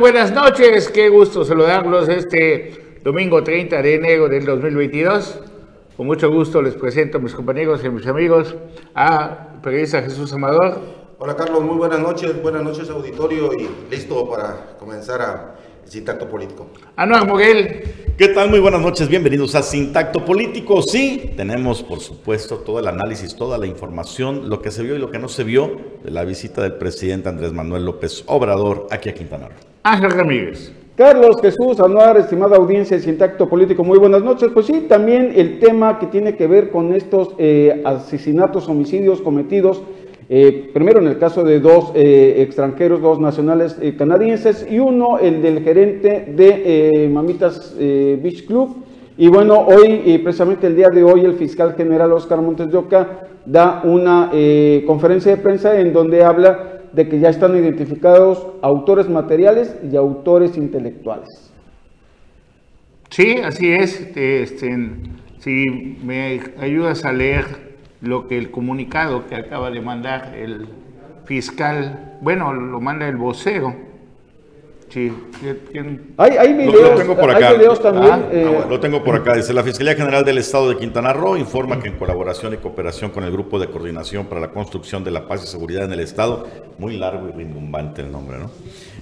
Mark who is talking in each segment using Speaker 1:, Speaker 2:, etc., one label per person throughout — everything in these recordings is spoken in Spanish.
Speaker 1: Buenas noches. Qué gusto saludarlos este domingo 30 de enero del 2022. Con mucho gusto les presento a mis compañeros y a mis amigos, a periodista Jesús Amador.
Speaker 2: Hola Carlos, muy buenas noches, buenas noches auditorio y listo para comenzar a Sintacto Político.
Speaker 1: Anuar Moguel.
Speaker 3: ¿Qué tal? Muy buenas noches, bienvenidos a Sintacto Político. Sí, tenemos por supuesto todo el análisis, toda la información, lo que se vio y lo que no se vio de la visita del presidente Andrés Manuel López Obrador aquí a Quintana Roo.
Speaker 1: Ángel Ramírez.
Speaker 4: Carlos Jesús Anuar, estimada audiencia de Sintacto Político, muy buenas noches. Pues sí, también el tema que tiene que ver con estos eh, asesinatos, homicidios cometidos eh, primero en el caso de dos eh, extranjeros, dos nacionales eh, canadienses y uno, el del gerente de Mamitas Beach Club. Y bueno, hoy, precisamente el día de hoy, el fiscal general Oscar Montes de Oca da una conferencia de prensa en donde habla de que ya están identificados autores materiales y autores intelectuales.
Speaker 1: Sí, así es. Este, si me ayudas a leer lo que el comunicado que acaba de mandar el fiscal, bueno, lo manda el vocero.
Speaker 3: Sí, Hay, videos, lo, tengo por acá. también. Ah, eh, lo tengo por acá. Dice, la Fiscalía General del Estado de Quintana Roo informa que en colaboración y cooperación con el Grupo de Coordinación para la Construcción de la Paz y Seguridad en el Estado, muy largo y rimbombante el nombre, ¿no?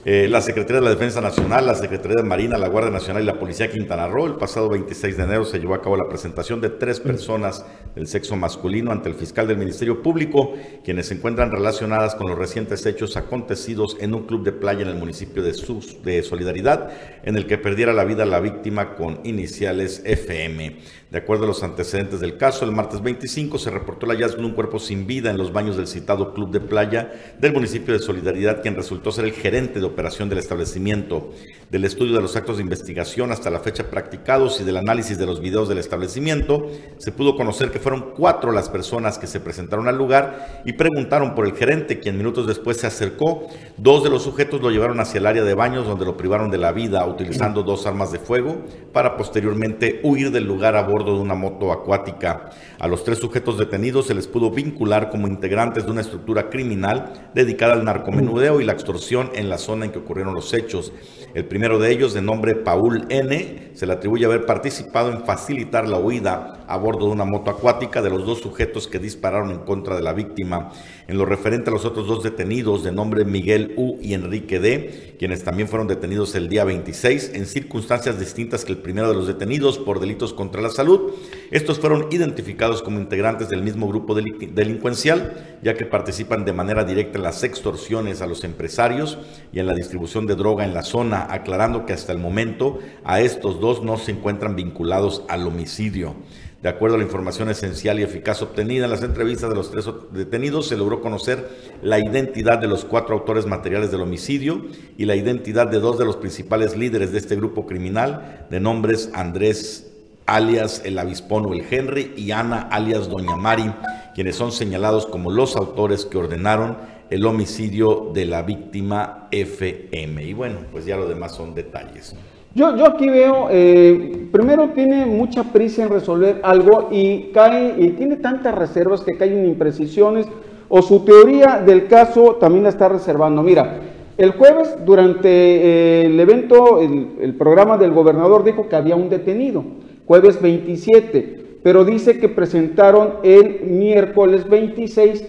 Speaker 3: Eh, la Secretaría de la Defensa Nacional, la Secretaría de Marina, la Guardia Nacional y la Policía Quintana Roo. El pasado 26 de enero se llevó a cabo la presentación de tres personas del sexo masculino ante el fiscal del Ministerio Público, quienes se encuentran relacionadas con los recientes hechos acontecidos en un club de playa en el municipio de, Sus, de Solidaridad, en el que perdiera la vida la víctima con iniciales FM. De acuerdo a los antecedentes del caso, el martes 25 se reportó el hallazgo de un cuerpo sin vida en los baños del citado club de playa del municipio de Solidaridad, quien resultó ser el gerente de operación del establecimiento. Del estudio de los actos de investigación hasta la fecha practicados y del análisis de los videos del establecimiento, se pudo conocer que fueron cuatro las personas que se presentaron al lugar y preguntaron por el gerente, quien minutos después se acercó. Dos de los sujetos lo llevaron hacia el área de baños donde lo privaron de la vida utilizando dos armas de fuego para posteriormente huir del lugar a bordo de una moto acuática. A los tres sujetos detenidos se les pudo vincular como integrantes de una estructura criminal dedicada al narcomenudeo y la extorsión en la zona en que ocurrieron los hechos. El primero de ellos, de nombre Paul N., se le atribuye haber participado en facilitar la huida a bordo de una moto acuática de los dos sujetos que dispararon en contra de la víctima. En lo referente a los otros dos detenidos, de nombre Miguel U y Enrique D., quienes también fueron detenidos el día 26 en circunstancias distintas que el primero de los detenidos por delitos contra la salud, estos fueron identificados como integrantes del mismo grupo delincuencial, ya que participan de manera directa en las extorsiones a los empresarios y en la distribución de droga en la zona, aclarando que hasta el momento a estos dos no se encuentran vinculados al homicidio. De acuerdo a la información esencial y eficaz obtenida en las entrevistas de los tres detenidos, se logró conocer la identidad de los cuatro autores materiales del homicidio y la identidad de dos de los principales líderes de este grupo criminal, de nombres Andrés alias el Avispón o el Henry, y Ana, alias Doña Mari, quienes son señalados como los autores que ordenaron el homicidio de la víctima FM. Y bueno, pues ya lo demás son detalles.
Speaker 4: Yo, aquí veo, eh, primero tiene mucha prisa en resolver algo y cae, y tiene tantas reservas que caen imprecisiones, o su teoría del caso también la está reservando. Mira, el jueves, durante eh, el evento, el, el programa del gobernador dijo que había un detenido jueves 27, pero dice que presentaron el miércoles 26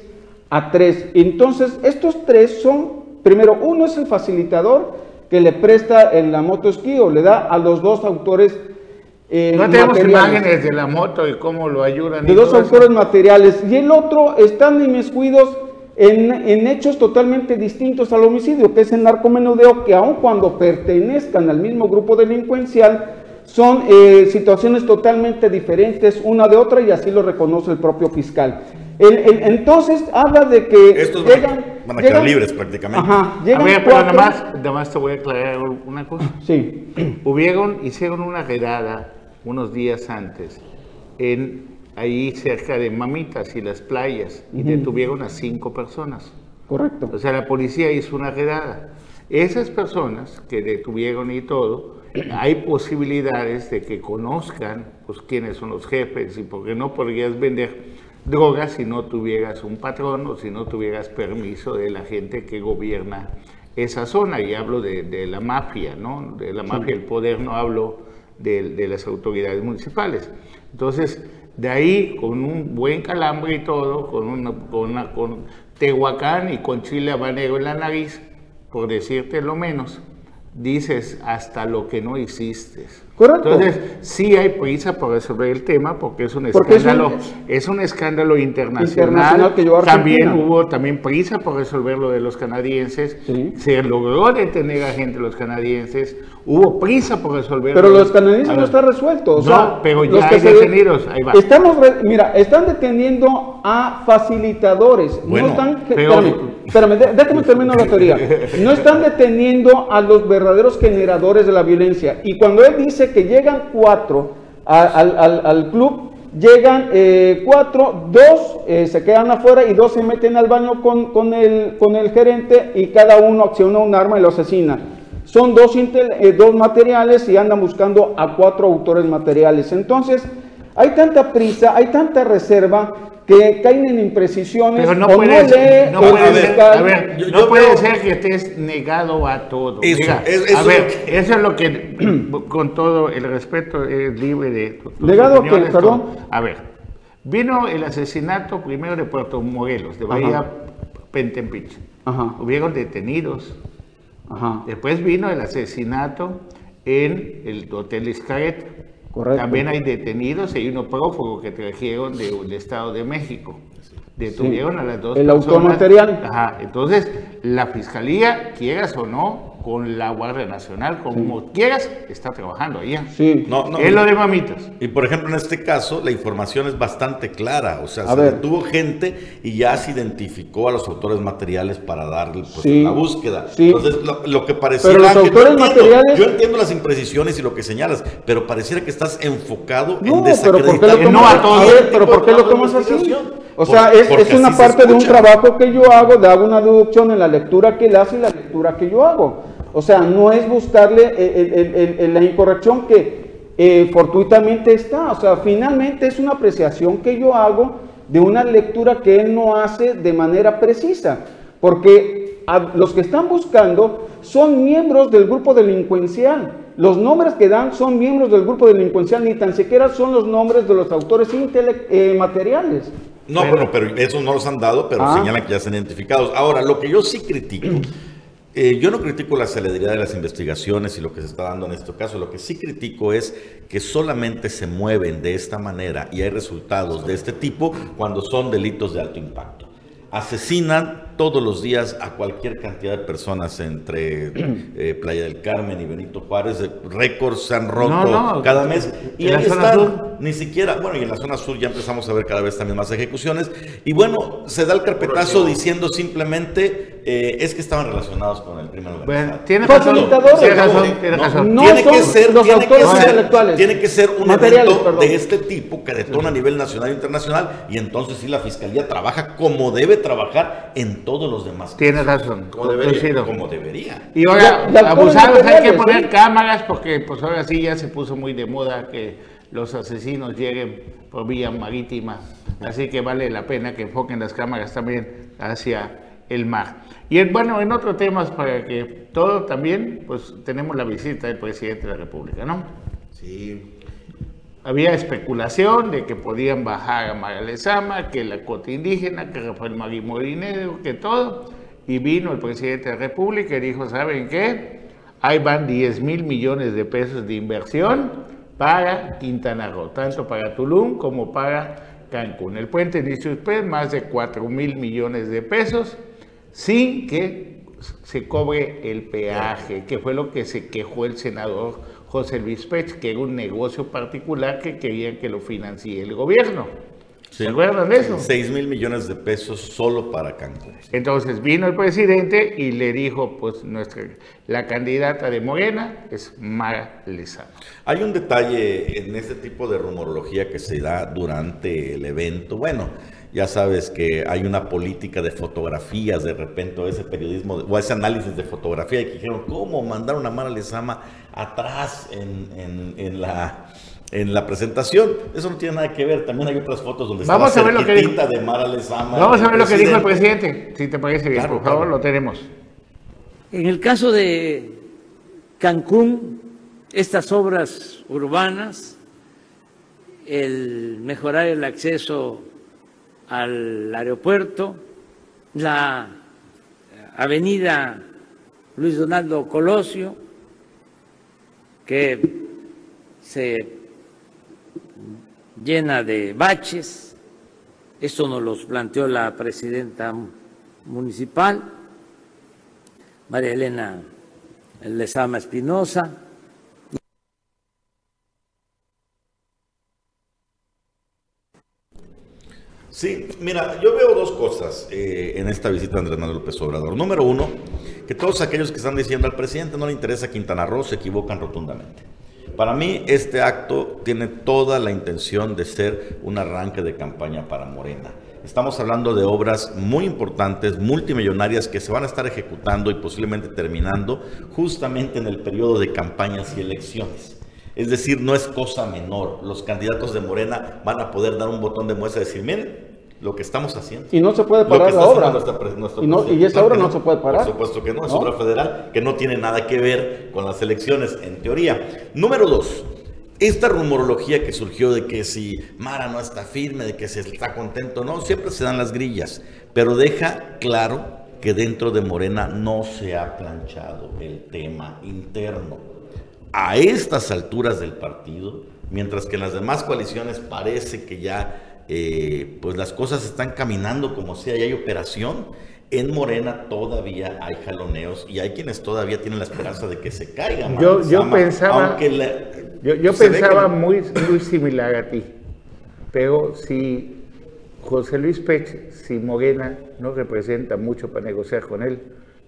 Speaker 4: a tres. Entonces, estos tres son, primero, uno es el facilitador que le presta en la moto esquí o le da a los dos autores
Speaker 1: eh, no tenemos imágenes de la moto y cómo lo ayudan.
Speaker 4: De dos autores materiales. Y el otro están inmiscuidos en, en hechos totalmente distintos al homicidio, que es el narcomenudeo, que aun cuando pertenezcan al mismo grupo delincuencial, son eh, situaciones totalmente diferentes una de otra y así lo reconoce el propio fiscal. Entonces habla de que
Speaker 3: Estos llegan, van a quedar libres prácticamente.
Speaker 1: Ajá, llegan a ver, pero nada más, nada más te voy a aclarar una cosa.
Speaker 4: Sí.
Speaker 1: Hubieron, hicieron una redada unos días antes en ahí cerca de Mamitas y las playas y detuvieron a cinco personas.
Speaker 4: Correcto.
Speaker 1: O sea, la policía hizo una redada. Esas personas que detuvieron y todo, hay posibilidades de que conozcan pues, quiénes son los jefes y porque no podrías vender drogas si no tuvieras un patrón o si no tuvieras permiso de la gente que gobierna esa zona y hablo de, la mafia, ¿no? De la mafia del poder, no hablo de, las autoridades municipales. Entonces, de ahí, con un buen calambre y todo, con, una, con, una, con Tehuacán y con chile habanero en la nariz, por decirte lo menos, dices hasta lo que no hiciste.
Speaker 4: Correcto.
Speaker 1: Entonces, sí hay prisa por resolver el tema porque es un escándalo, es un, escándalo internacional. también hubo también prisa por resolver lo de los canadienses. Se logró detener a gente los canadienses. Hubo prisa por resolverlo.
Speaker 4: Pero los canadienses no está resuelto.
Speaker 1: no, pero ya hay detenidos. Ahí va.
Speaker 4: Estamos, mira, están deteniendo a facilitadores. no están, espérame, déjame terminar la teoría. No están deteniendo a los verdaderos generadores de la violencia. Y cuando él dice que llegan cuatro al, club, llegan eh, cuatro, dos eh, se quedan afuera y dos se meten al baño con, con, el, con el gerente y cada uno acciona un arma y lo asesina. Son dos, eh, dos materiales y andan buscando a cuatro autores materiales. Entonces, hay tanta prisa, hay tanta reserva que caen en imprecisiones
Speaker 1: Pero no puede, no, ser, no puede ser que estés negado a todo. a ver, eso es lo que, con todo el respeto, es libre de...
Speaker 4: ¿Negado a qué, perdón?
Speaker 1: A ver, vino el asesinato primero de Puerto Morelos, de Bahía Pentempich. Hubieron detenidos. Ajá. Después vino el asesinato en el Hotel Iscaret también hay detenidos y hay uno prófugo que trajeron del Estado de México. Detuvieron a las dos
Speaker 4: El automaterial.
Speaker 1: Ajá. Entonces, la fiscalía, quieras o no, con la Guardia Nacional, como quieras, está trabajando allá.
Speaker 4: Sí.
Speaker 3: No, no,
Speaker 1: es lo de mamitas.
Speaker 3: Y por ejemplo, en este caso, la información es bastante clara. O sea, se detuvo gente y ya se identificó a los autores materiales para darle pues, la búsqueda. Entonces, lo, que pareciera.
Speaker 4: Pero los autores materiales.
Speaker 3: Yo entiendo las imprecisiones y lo que señalas, pero pareciera que estás enfocado en
Speaker 4: desacreditar. Pero ¿por qué lo no a todos. pero ¿por qué lo tomas así? O sea, es, es, una parte de un trabajo que yo hago, de hago una deducción en la lectura que él hace y la lectura que yo hago. O sea, no es buscarle la incorrección que eh, fortuitamente está. O sea, finalmente es una apreciación que yo hago de una lectura que él no hace de manera precisa. Porque los que están buscando son miembros del grupo delincuencial. Los nombres que dan son miembros del grupo delincuencial, ni tan siquiera son los nombres de los autores eh, materiales.
Speaker 3: No, bueno, pero esos no los han dado, pero ah. señalan que ya están identificados. Ahora, lo que yo sí critico, eh, yo no critico la celeridad de las investigaciones y lo que se está dando en este caso, lo que sí critico es que solamente se mueven de esta manera y hay resultados de este tipo cuando son delitos de alto impacto. Asesinan todos los días a cualquier cantidad de personas entre eh, Playa del Carmen y Benito Juárez. Récords se han roto cada mes. Y ahí están, ni siquiera, bueno, y en la zona sur ya empezamos a ver cada vez también más ejecuciones. Y bueno, se da el carpetazo diciendo simplemente eh, es que estaban relacionados con el crimen
Speaker 1: organizado. tiene razón,
Speaker 4: tiene razón, No, tiene que ser,
Speaker 3: los tiene que ser, intelectuales. Tiene que ser un evento de este tipo que detona a nivel nacional e internacional y entonces sí la fiscalía trabaja como debe trabajar en todos los demás.
Speaker 1: Tienes razón.
Speaker 3: Como debería. Como debería.
Speaker 1: Y ahora, abusados hay que poner cámaras porque pues ahora sí ya se puso muy de moda que los asesinos lleguen por vía marítima. Así que vale la pena que enfoquen las cámaras también hacia el mar. Y bueno, en otros temas para que todo también, pues tenemos la visita del presidente de la República, ¿no?
Speaker 2: Sí
Speaker 1: había especulación de que podían bajar a Magalezama, que la cuota indígena, que Rafael Marí Morinero, que todo. Y vino el presidente de la República y dijo, ¿saben qué? Ahí van 10 mil millones de pesos de inversión para Quintana Roo, tanto para Tulum como para Cancún. El puente, dice usted, más de 4 mil millones de pesos sin que se cobre el peaje, que fue lo que se quejó el senador José Luis Pech, que era un negocio particular que querían que lo financie el gobierno. ¿Se acuerdan de eso?
Speaker 3: 6 mil millones de pesos solo para Cancún.
Speaker 1: Entonces vino el presidente y le dijo, pues nuestra, la candidata de Morena es Mara Lezano.
Speaker 3: Hay un detalle en este tipo de rumorología que se da durante el evento. Bueno, ya sabes que hay una política de fotografías de repente, o ese periodismo, o ese análisis de fotografía, y que dijeron, ¿cómo mandar a Mara Lezama atrás en, en, la en la presentación. Eso no tiene nada que ver. También hay otras fotos donde
Speaker 1: Vamos está a ver lo que dijo.
Speaker 3: de Mara Lezama.
Speaker 1: Vamos a ver lo que dijo el presidente. Si te parece bien, por favor, lo tenemos.
Speaker 5: En el caso de Cancún, estas obras urbanas, el mejorar el acceso al aeropuerto, la avenida Luis Donaldo Colosio, que se llena de baches, esto nos lo planteó la presidenta municipal, María Elena Lezama Espinosa,
Speaker 3: Sí, mira, yo veo dos cosas eh, en esta visita de Andrés Manuel López Obrador. Número uno, que todos aquellos que están diciendo al presidente no le interesa Quintana Roo se equivocan rotundamente. Para mí, este acto tiene toda la intención de ser un arranque de campaña para Morena. Estamos hablando de obras muy importantes, multimillonarias, que se van a estar ejecutando y posiblemente terminando justamente en el periodo de campañas y elecciones. Es decir, no es cosa menor. Los candidatos de Morena van a poder dar un botón de muestra y decir, miren, lo que estamos haciendo.
Speaker 4: Y no se puede parar la obra. y, esa obra no, se puede parar.
Speaker 3: Por supuesto que no, es obra federal que no tiene nada que ver con las elecciones, en teoría. Número dos, esta rumorología que surgió de que si Mara no está firme, de que se está contento, no, siempre se dan las grillas, pero deja claro que dentro de Morena no se ha planchado el tema interno a estas alturas del partido, mientras que en las demás coaliciones parece que ya eh, pues las cosas están caminando como sea y hay operación, en Morena todavía hay jaloneos y hay quienes todavía tienen la esperanza de que se caigan.
Speaker 1: Yo, yo pensaba, yo, pensaba muy, muy similar a ti, pero si José Luis Pech, si Morena no representa mucho para negociar con él,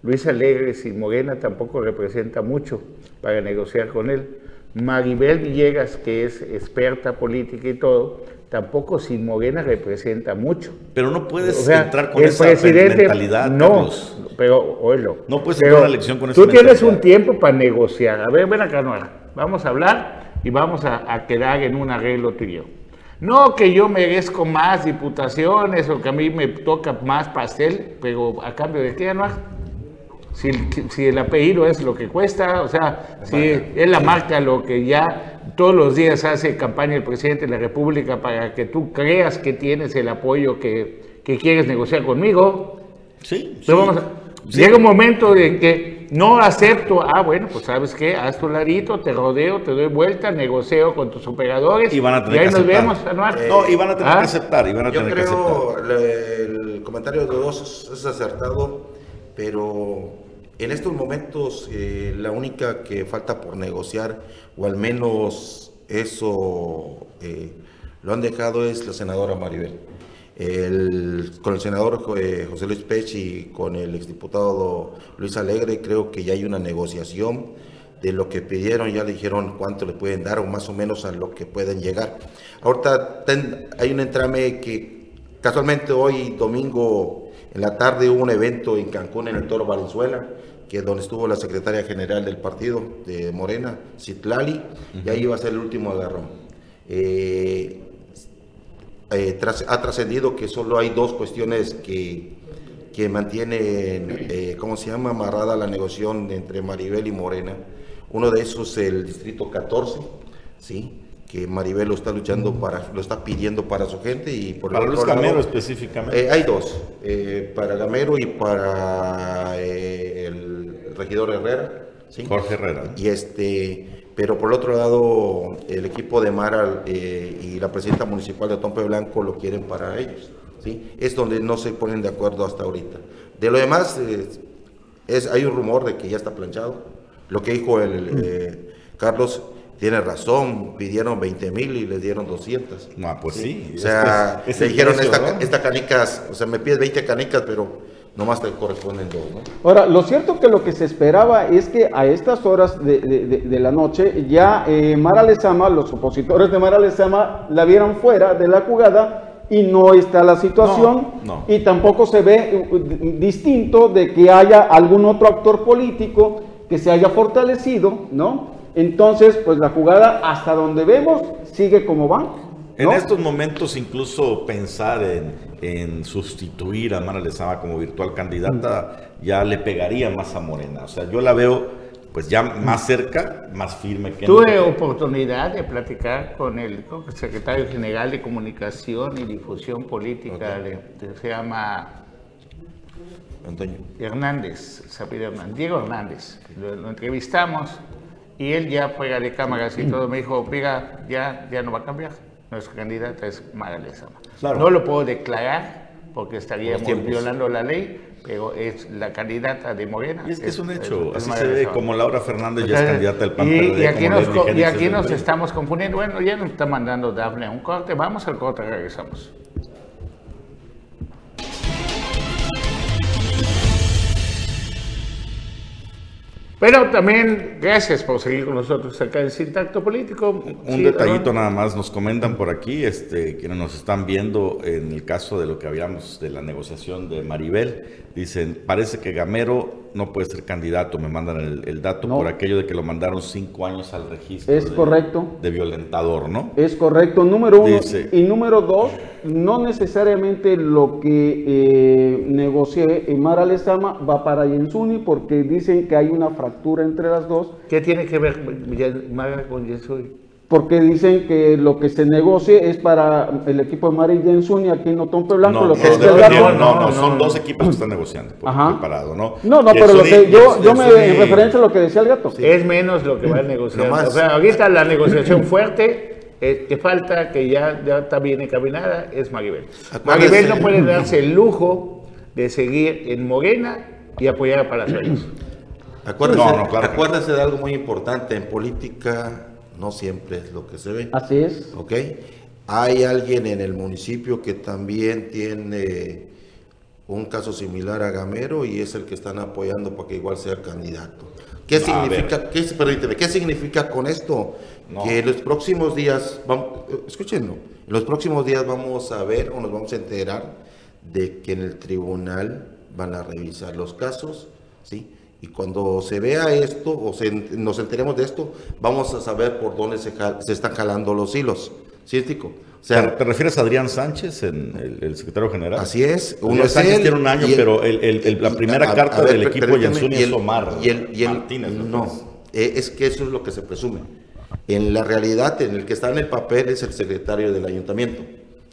Speaker 1: Luis Alegre sin Morena tampoco representa mucho para negociar con él. Maribel Villegas, que es experta política y todo, tampoco sin Morena representa mucho.
Speaker 3: Pero no puedes entrar con esa mentalidad.
Speaker 1: No, pero oílo.
Speaker 3: No puedes entrar una elección con
Speaker 1: esa Tú tienes un tiempo para negociar. A ver, ven acá, Nora. Vamos a hablar y vamos a, quedar en un arreglo tuyo. No que yo merezco más diputaciones o que a mí me toca más pastel, pero a cambio de qué, Anuar? si, si, el apellido es lo que cuesta, o sea, si es la marca lo que ya todos los días hace campaña el presidente de la República para que tú creas que tienes el apoyo que, que quieres negociar conmigo.
Speaker 3: Sí,
Speaker 1: Llega un momento en que no acepto, ah, bueno, pues sabes qué, haz tu ladito, te rodeo, te doy vuelta, negocio con tus operadores
Speaker 3: y, van a tener
Speaker 1: ahí
Speaker 3: que
Speaker 1: nos vemos,
Speaker 3: no, y van a tener que ¿Ah? aceptar, y van a
Speaker 2: Yo
Speaker 3: tener
Speaker 2: creo que el comentario de dos es acertado, pero en estos momentos eh, la única que falta por negociar, o al menos eso eh, lo han dejado, es la senadora Maribel. con el senador eh, José Luis Pech y con el exdiputado Luis Alegre creo que ya hay una negociación de lo que pidieron, ya le dijeron cuánto le pueden dar o más o menos a lo que pueden llegar. Ahorita hay un entrame que casualmente hoy domingo en la tarde hubo un evento en Cancún, en el Toro Valenzuela, que donde estuvo la secretaria general del partido de Morena, Citlali, y ahí iba a ser el último agarrón. Eh, eh, ha trascendido que solo hay dos cuestiones que, que mantienen, eh, ¿cómo se llama?, amarrada la negociación entre Maribel y Morena. Uno de esos es el distrito 14, ¿sí? Que Maribel lo está luchando para, lo está pidiendo para su gente y
Speaker 3: por para Luis Gamero específicamente.
Speaker 2: Eh, hay dos, eh, para Gamero y para eh, el regidor Herrera,
Speaker 3: Jorge Herrera.
Speaker 2: Y este, pero por el otro lado, el equipo de Mara y la presidenta municipal de Tompe Blanco lo quieren para ellos, sí. Es donde no se ponen de acuerdo hasta ahorita. De lo demás, es, hay un rumor de que ya está planchado. Lo que dijo el Carlos tiene razón, pidieron 20 mil y les dieron 200.
Speaker 3: No, pues sí.
Speaker 2: O sea, se dijeron, esta, canicas, o sea, me pides 20 canicas, pero nomás te corresponden dos, ¿no?
Speaker 4: Ahora, lo cierto que lo que se esperaba es que a estas horas de, la noche ya eh, Mara Lezama, los opositores de Mara Lezama, la vieron fuera de la jugada y no está la situación y tampoco se ve uh, distinto de que haya algún otro actor político que se haya fortalecido, ¿no? Entonces, pues la jugada hasta donde vemos sigue como va.
Speaker 3: En estos momentos incluso pensar en, sustituir a Mara Lezama como virtual candidata ya le pegaría más a Morena. O sea, yo la veo pues ya más cerca, más firme
Speaker 1: que Tuve oportunidad de platicar con el, secretario general de Comunicación y Difusión Política, se llama Antonio. Hernández, Hernández, Diego Hernández. Lo, entrevistamos y él ya fuera de cámaras y todo me dijo, oiga, ya, ya no va a cambiar nuestra candidata es Mara No lo puedo declarar porque estaríamos violando la ley, pero es la candidata de Morena.
Speaker 3: Y es que es, un hecho, así se ve, como Laura Fernández ya es candidata del PAN.
Speaker 1: Y, y aquí, nos, y aquí nos estamos confundiendo. Bueno, ya nos está mandando Dafne un corte. Vamos al corte, regresamos. Pero también gracias por seguir con nosotros acá en Sintacto Político.
Speaker 3: Un detallito nada más, nos comentan por aquí, este, quienes nos están viendo en el caso de lo que habíamos de la negociación de Maribel, dicen, parece que Gamero no puede ser candidato, me mandan el, dato por aquello de que lo mandaron cinco años al registro.
Speaker 4: Es correcto.
Speaker 3: De violentador, ¿no?
Speaker 4: Es correcto, número uno. y número dos, no necesariamente lo que eh, negocié en Mara Lezama va para Yensuni porque dicen que hay una fractura entre las dos.
Speaker 1: ¿Qué tiene que ver Mara con Yensuni?
Speaker 4: Porque dicen que lo que se negocie es para el equipo de Mari Jensun y aquí en Otompe Blanco.
Speaker 3: No,
Speaker 4: lo que
Speaker 3: no, no, no, son dos equipos que están negociando por
Speaker 4: separado, ¿no? No, no, pero lo que yo, yo me en referencia a lo que decía el gato.
Speaker 1: Es menos lo que va a negociar. O sea, ahorita la negociación fuerte eh, que falta, que ya, ya está bien encaminada, es Maribel. Maribel no puede darse el lujo de seguir en Morena y apoyar a Palazuelos.
Speaker 2: Acuérdese, acuérdese de algo muy importante en política no siempre es lo que se ve.
Speaker 4: Así es.
Speaker 2: ¿Ok? Hay alguien en el municipio que también tiene un caso similar a Gamero y es el que están apoyando para que igual sea candidato. ¿Qué significa, qué, ¿qué significa con esto? Que en los próximos días, vamos, escúchenlo, en los próximos días vamos a ver o nos vamos a enterar de que en el tribunal van a revisar los casos, ¿sí? Y cuando se vea esto o nos enteremos de esto, vamos a saber por dónde se, están jalando los hilos. ¿Sí, Tico?
Speaker 3: O sea, ¿Te, refieres a Adrián Sánchez, en el, secretario general?
Speaker 2: Así es.
Speaker 3: Uno Sánchez tiene un año, pero la primera carta del equipo Yansuni es Omar
Speaker 2: y el, Martínez. No, eh, es que eso es lo que se presume. En la realidad, en el que está en el papel es el secretario del ayuntamiento.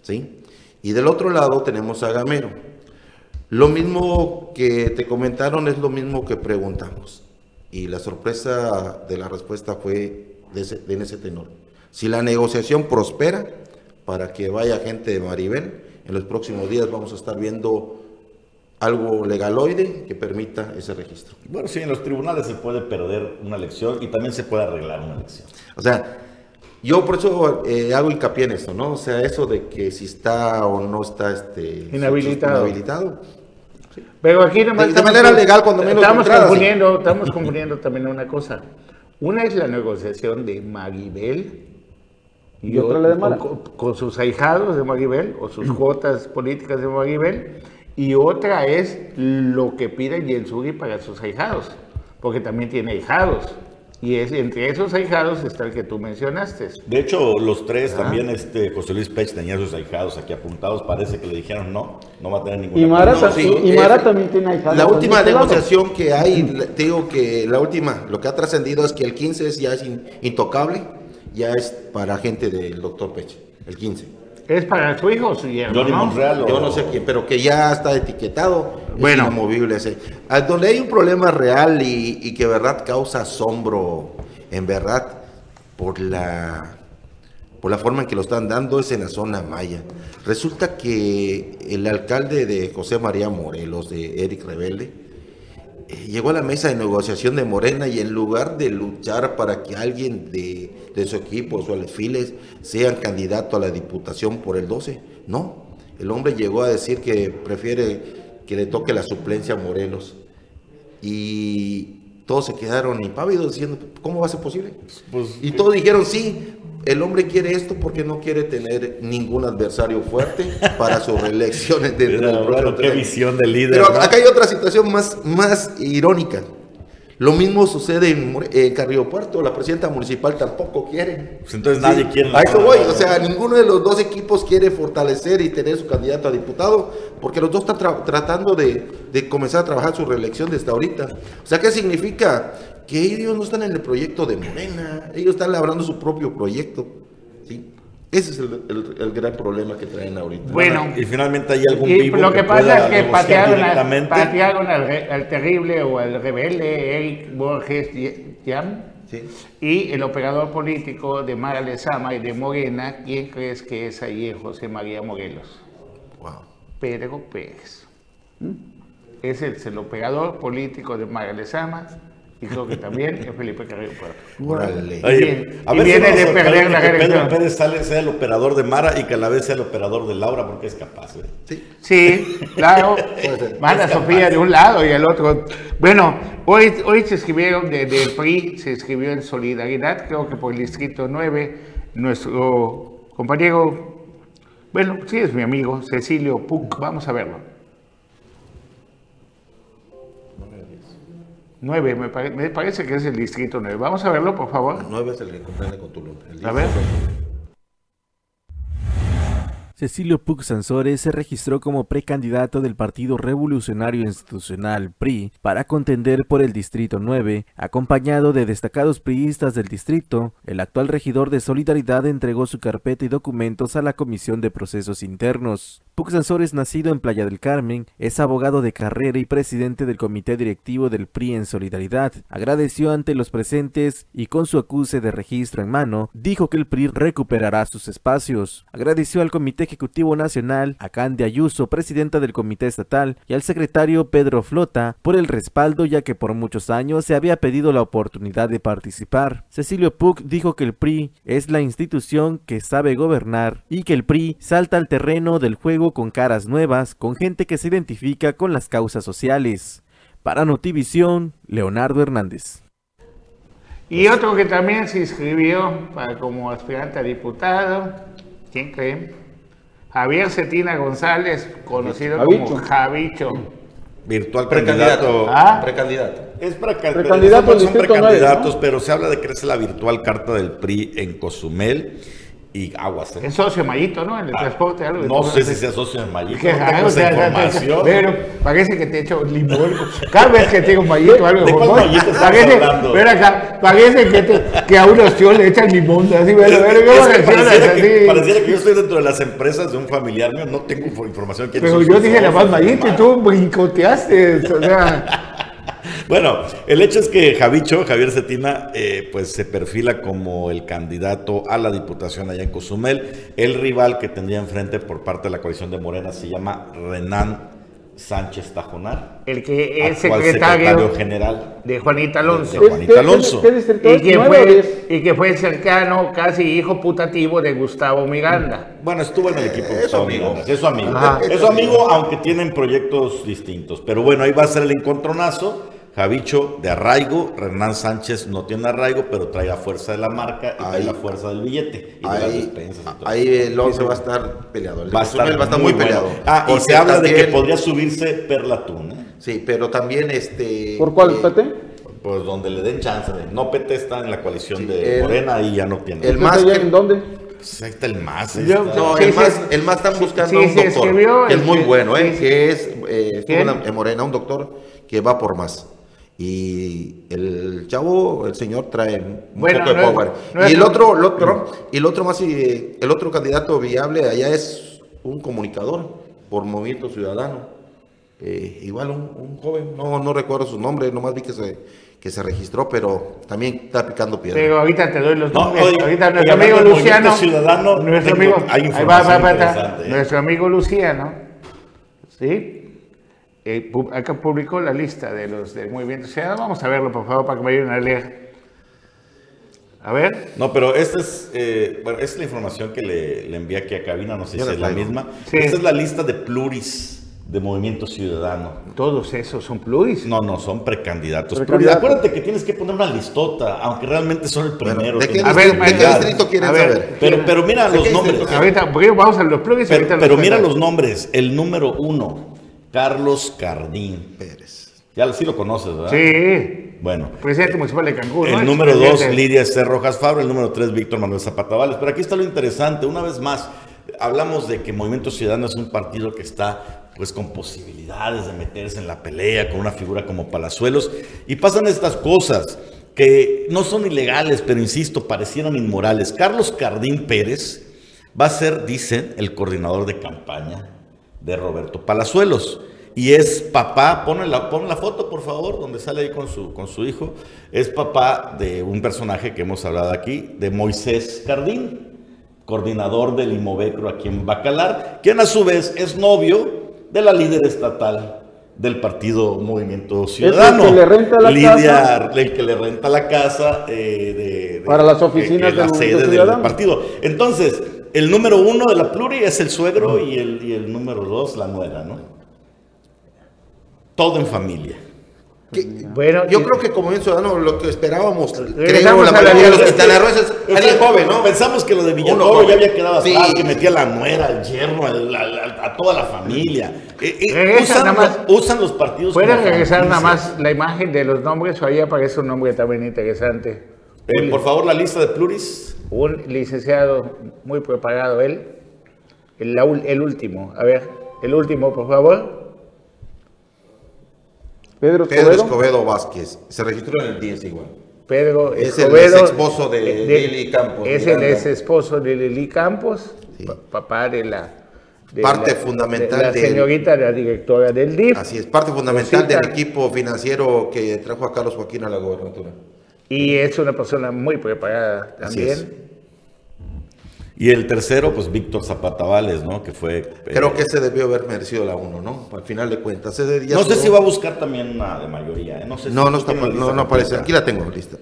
Speaker 2: ¿sí? Y del otro lado tenemos a Gamero lo mismo que te comentaron es lo mismo que preguntamos. Y la sorpresa de la respuesta fue de, ese, en ese tenor. Si la negociación prospera para que vaya gente de Maribel, en los próximos días vamos a estar viendo algo legaloide que permita ese registro.
Speaker 3: Bueno, sí, en los tribunales se puede perder una elección y también se puede arreglar una elección.
Speaker 2: O sea, yo por eso eh, hago hincapié en esto, ¿no? O sea, eso de que si está o no está este,
Speaker 1: inhabilitado.
Speaker 2: inhabilitado
Speaker 1: pero aquí
Speaker 2: nomás de, manera legal, cuando menos.
Speaker 1: Estamos componiendo, estamos componiendo también una cosa. Una es la negociación de Maribel y, otra la de Mara. Con, sus ahijados de Maribel o sus cuotas políticas de Maribel. Y otra es lo que pide Yensuri para sus ahijados, porque también tiene ahijados. Y es, entre esos ahijados está el que tú mencionaste.
Speaker 3: De hecho, los tres ah. también, este José Luis Pech tenía sus ahijados aquí apuntados. Parece que le dijeron no, no va a tener ninguna.
Speaker 4: Y Mara, y Mara también tiene ahijados.
Speaker 2: La última negociación que hay, te digo que la última, lo que ha trascendido es que el 15 es, ya es intocable, ya es para gente del doctor Pech, el 15.
Speaker 1: Es para su hijo o su
Speaker 2: yerno, ¿no? Yo no sé quién, pero que ya está etiquetado. Bueno. movible ese. Ah, donde hay un problema real y, y que verdad causa asombro, en verdad, por la por la forma en que lo están dando es en la zona maya. Resulta que el alcalde de José María Morelos, de Eric Rebelde, llegó a la mesa de negociación de Morena y en lugar de luchar para que alguien de, su equipo, su alfiles, sean candidato a la diputación por el 12, no. El hombre llegó a decir que prefiere que le toque la suplencia a Morelos. Y todos se quedaron impávidos diciendo, ¿cómo va a ser posible? Pues, y todos dijeron, sí, el hombre quiere esto porque no quiere tener ningún adversario fuerte para sus reelecciones
Speaker 3: dentro del qué visión del líder.
Speaker 2: Pero acá hay otra situación más, más irónica. Lo mismo sucede en, en Carrillo Puerto, la presidenta municipal tampoco quiere.
Speaker 3: Pues entonces nadie quiere.
Speaker 2: A eso voy, o sea, ninguno de los dos equipos quiere fortalecer y tener su candidato a diputado, porque los dos están tratando de, de, comenzar a trabajar su reelección desde ahorita. O sea, ¿qué significa? Que ellos no están en el proyecto de Morena, ellos están labrando su propio proyecto. ¿sí? Ese es el, gran problema que traen ahorita.
Speaker 3: Bueno, y finalmente hay algún vivo
Speaker 1: Lo que, pasa es que patearon, al, terrible o al rebelde Eric Borges Yam y el operador político de Mara Lezama y de Morena, ¿quién crees que es ahí José María Morelos? Wow. Pedro Pérez. ¿Mm? Ese es el operador político de Mara Lezama y creo que también es Felipe Carrillo Puerto.
Speaker 3: a ver viene de perder la que Pedro Pérez sale, sea el operador de Mara y que a la vez sea el operador de Laura porque es capaz. ¿eh?
Speaker 1: Sí. sí, claro. Manda Sofía de un lado y el otro. Bueno, hoy, hoy se escribieron de, de PRI, se escribió en solidaridad, creo que por el Distrito 9, nuestro compañero, bueno, sí es mi amigo, Cecilio Puc, vamos a verlo. 9, me, parece que es el distrito 9. Vamos a verlo, por favor.
Speaker 2: 9 es el que comprende con Tulum.
Speaker 1: a ver.
Speaker 6: Cecilio Puc Sansores se registró como precandidato del Partido Revolucionario Institucional PRI para contender por el Distrito 9, acompañado de destacados priistas del distrito. El actual regidor de Solidaridad entregó su carpeta y documentos a la Comisión de Procesos Internos. Puc Sansores, nacido en Playa del Carmen, es abogado de carrera y presidente del comité directivo del PRI en Solidaridad. Agradeció ante los presentes y con su acuse de registro en mano, dijo que el PRI recuperará sus espacios. Agradeció al Comité Ejecutivo Nacional, a Candy Ayuso, presidenta del Comité Estatal, y al secretario Pedro Flota por el respaldo ya que por muchos años se había pedido la oportunidad de participar. Cecilio Puc dijo que el PRI es la institución que sabe gobernar y que el PRI salta al terreno del juego con caras nuevas, con gente que se identifica con las causas sociales. Para Notivisión, Leonardo Hernández.
Speaker 1: Y otro que también se inscribió para como aspirante a diputado, ¿quién cree? Javier Cetina González, conocido como Javicho.
Speaker 3: Virtual precandidato.
Speaker 2: ¿Ah? Precandidato.
Speaker 3: Es precandidato. Son precandidatos, pero se habla de que es la virtual carta del PRI en Cozumel y aguas.
Speaker 1: Es socio Mayito, ¿no? En el ah, transporte, algo.
Speaker 3: No sé si sea socio en Mayito. No tengo esa información.
Speaker 1: Pero parece que te echo limón. Cada vez que tengo Mayito algo.
Speaker 3: ¿De estás
Speaker 1: parece? Pero acá, parece que, te, que a unos tíos le echan limón. Así, pero,
Speaker 3: pero, es, que pareciera, que, pareciera que yo estoy dentro de las empresas de un familiar mío. No tengo información.
Speaker 1: Pero yo dije la más Mayito y tú brincoteaste. O sea.
Speaker 3: Bueno, el hecho es que Javicho, Javier Cetina, eh, pues se perfila como el candidato a la diputación allá en Cozumel. El rival que tendría enfrente por parte de la coalición de Morena se llama Renan Sánchez Tajonar.
Speaker 1: El que es secretario,
Speaker 3: general
Speaker 1: de Juanita Alonso.
Speaker 3: De Juanita Alonso.
Speaker 1: y, que fue, y que fue cercano, casi hijo putativo de Gustavo Miranda.
Speaker 3: Bueno, estuvo en el equipo de Gustavo Miranda. Es su amigo. Es su amigo, aunque tienen proyectos distintos. Pero bueno, ahí va a ser el encontronazo. Javicho de arraigo, Renan Sánchez no tiene arraigo, pero trae la fuerza de la marca y trae la fuerza del billete y
Speaker 2: ahí, de las Ahí el 11 va a estar peleado.
Speaker 3: va, a estar, muy, peleado. Ah, y se habla de que podría subirse Perlatún. ¿eh?
Speaker 2: Sí, pero también este.
Speaker 4: ¿Por cuál, PT?
Speaker 3: Pues donde le den chance. No, PT está en la coalición de Morena y ya no tiene.
Speaker 4: ¿El más en dónde?
Speaker 3: Pues ahí está el más.
Speaker 2: no, el, más el más están buscando un doctor. que es muy bueno, ¿eh? que es eh, en Morena, un doctor que va por más. Y el chavo, el señor trae un poco de power. y el otro, el otro, el otro más, el otro candidato viable allá es un comunicador por Movimiento Ciudadano. Eh, igual un, joven, no, no recuerdo su nombre, nomás vi que se, que se registró, pero también está picando piedra.
Speaker 1: Pero ahorita te doy los nombres. ahorita nuestro amigo Luciano.
Speaker 3: Ciudadano,
Speaker 1: nuestro amigo, ahí va, va, va, nuestro amigo Luciano, ¿sí? Eh, acá publicó la lista de los del movimiento ciudadano. Vamos a verlo, por favor, para que me ayuden a leer. A ver.
Speaker 3: No, pero esta es, eh, bueno, esta es la información que le, le envié aquí a cabina, no sé si es la misma. Esta es la lista de pluris de Movimiento Ciudadano.
Speaker 1: ¿Todos esos son pluris?
Speaker 3: No, no, son precandidatos. Precandidato. Acuérdate que tienes que poner una listota, aunque realmente son el primero.
Speaker 2: ¿De qué, distrito, quieren saber?
Speaker 3: Pero, pero mira los nombres.
Speaker 1: Ahorita, vamos a los pluris.
Speaker 3: Pero, pero mira los nombres. El número uno, Carlos Cardín Pérez. Ya sí lo conoces, ¿verdad?
Speaker 1: Sí.
Speaker 3: Bueno.
Speaker 1: Presidente municipal de Cancún.
Speaker 3: El número dos, Lidia C. Rojas Fabro. El número tres, Víctor Manuel Zapata Valles. Pero aquí está lo interesante. Una vez más, hablamos de que Movimiento Ciudadano es un partido que está pues con posibilidades de meterse en la pelea con una figura como Palazuelos y pasan estas cosas que no son ilegales, pero insisto, parecieran inmorales. Carlos Cardín Pérez va a ser, dicen, el coordinador de campaña de Roberto Palazuelos. Y es papá, pon la, la foto por favor, donde sale ahí con su, con su hijo. Es papá de un personaje que hemos hablado aquí, de Moisés Cardín, coordinador del Imovecro aquí en Bacalar, quien a su vez es novio de la líder estatal del partido Movimiento Ciudadano.
Speaker 4: el que le renta la
Speaker 3: casa. El que le renta la casa eh,
Speaker 4: de, para las oficinas
Speaker 3: de, la sede del partido. Entonces, el número uno de la pluri es el suegro y el, y el número dos la nuera, ¿no? Todo en familia
Speaker 2: bueno, yo creo que como bien ciudadano lo que esperábamos, creo la mayoría de los quintanarroenses es alguien joven, ¿no?
Speaker 3: Pensamos que lo de Villatoro ya había quedado atrás, que metía la nuera, al yerno, a toda la familia. Eh, eh, usan, más, usan, los partidos.
Speaker 1: ¿Pueden regresar nada más la imagen de los nombres o ahí aparece un nombre también interesante?
Speaker 3: Eh, por favor, la lista de pluris.
Speaker 1: Un licenciado muy preparado, él. El, el último, a ver, el último, por favor.
Speaker 2: Pedro Escobedo. Vázquez. Se registró en el 10 igual.
Speaker 1: Pedro
Speaker 2: es el ex esposo de, Lili Campos.
Speaker 1: Es el ex esposo de Lili Campos, papá de la.
Speaker 2: parte fundamental
Speaker 1: de la señorita, la directora del DIF.
Speaker 2: Así es, parte fundamental del equipo financiero que trajo a Carlos Joaquín a la gobernatura.
Speaker 1: Y es una persona muy preparada también.
Speaker 3: Y el tercero, pues Víctor Zapata Vales, ¿no? Que fue...
Speaker 2: Creo eh, que ese debió haber merecido la uno, ¿no? Al final de cuentas.
Speaker 3: no sé si va a buscar también una de mayoría, ¿eh? No sé
Speaker 2: No, no, está, no, no aparece. Aquí la tengo lista.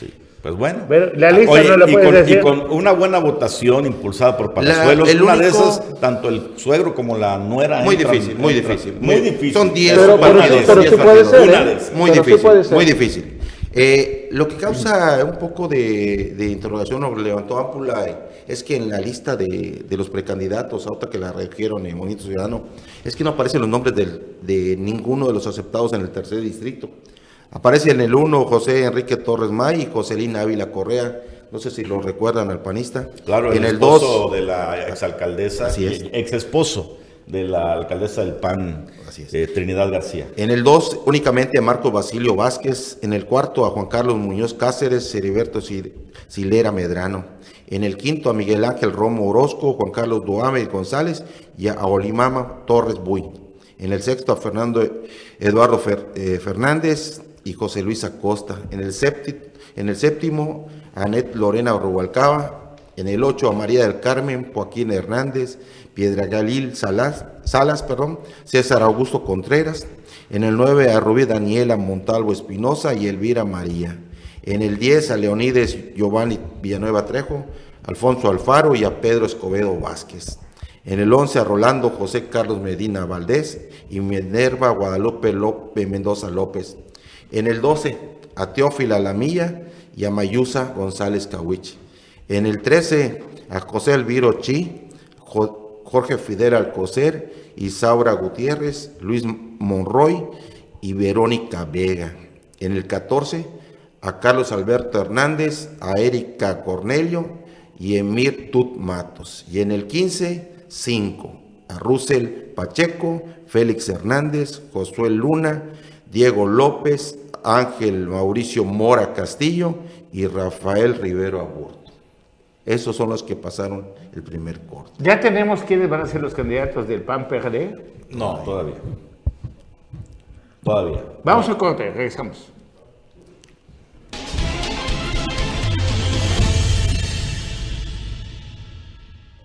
Speaker 3: Sí, pues bueno.
Speaker 1: la lista no la
Speaker 3: y, con, decir. y con una buena votación impulsada por Palazuelos, una de esas, tanto el suegro como la nuera...
Speaker 2: Muy difícil, muy difícil.
Speaker 3: Muy, difícil.
Speaker 2: Son 10
Speaker 4: pero, pero, sí puede ser, ¿eh?
Speaker 2: Muy difícil, muy difícil. Eh, lo que causa un poco de, interrogación o levantó ámpula es que en la lista de, los precandidatos, ahorita que la registraron en Movimiento Ciudadano, es que no aparecen los nombres de ninguno de los aceptados en el tercer distrito. Aparece en el uno José Enrique Torres May y Joselina Ávila Correa. No sé si lo recuerdan al panista.
Speaker 3: Claro, en el esposo de la exalcaldesa, así es. ex esposo de la alcaldesa del PAN, eh, Trinidad García.
Speaker 2: En el 2 únicamente a Marco Basilio Vázquez, en el cuarto a Juan Carlos Muñoz Cáceres, Heriberto Silera Medrano, en el quinto a Miguel Ángel Romo Orozco, Juan Carlos Duame González y a Olimama Torres Buy. En el sexto a Fernando Eduardo eh, Fernández y José Luis Acosta. En el, en el séptimo a Anet Lorena Rubalcaba. En el ocho a María del Carmen Joaquín Hernández. Piedra Galil Salas, Salas, perdón, César Augusto Contreras. En el 9 a Rubí Daniela Montalvo Espinosa y Elvira María. En el 10 a Leonides Giovanni Villanueva Trejo, Alfonso Alfaro y a Pedro Escobedo Vázquez. En el 11 a Rolando José Carlos Medina Valdés y Minerva Guadalupe López Mendoza López. En el 12 a Teófila Lamilla y a Mayusa González Cahuich. En el 13 a José Elviro Chi, Jorge Fidel Alcocer, Isaura Gutiérrez, Luis Monroy y Verónica Vega. En el 14, a Carlos Alberto Hernández, a Erika Cornelio y Emir Tut Matos. Y en el 15, 5, a Russell Pacheco, Félix Hernández, Josué Luna, Diego López, Ángel Mauricio Mora Castillo y Rafael Rivero Aburto. Esos son los que pasaron el primer corte.
Speaker 1: ¿Ya tenemos quiénes van a ser los candidatos del PAN-PRD?
Speaker 3: No, todavía. Todavía.
Speaker 1: Vamos al corte, regresamos.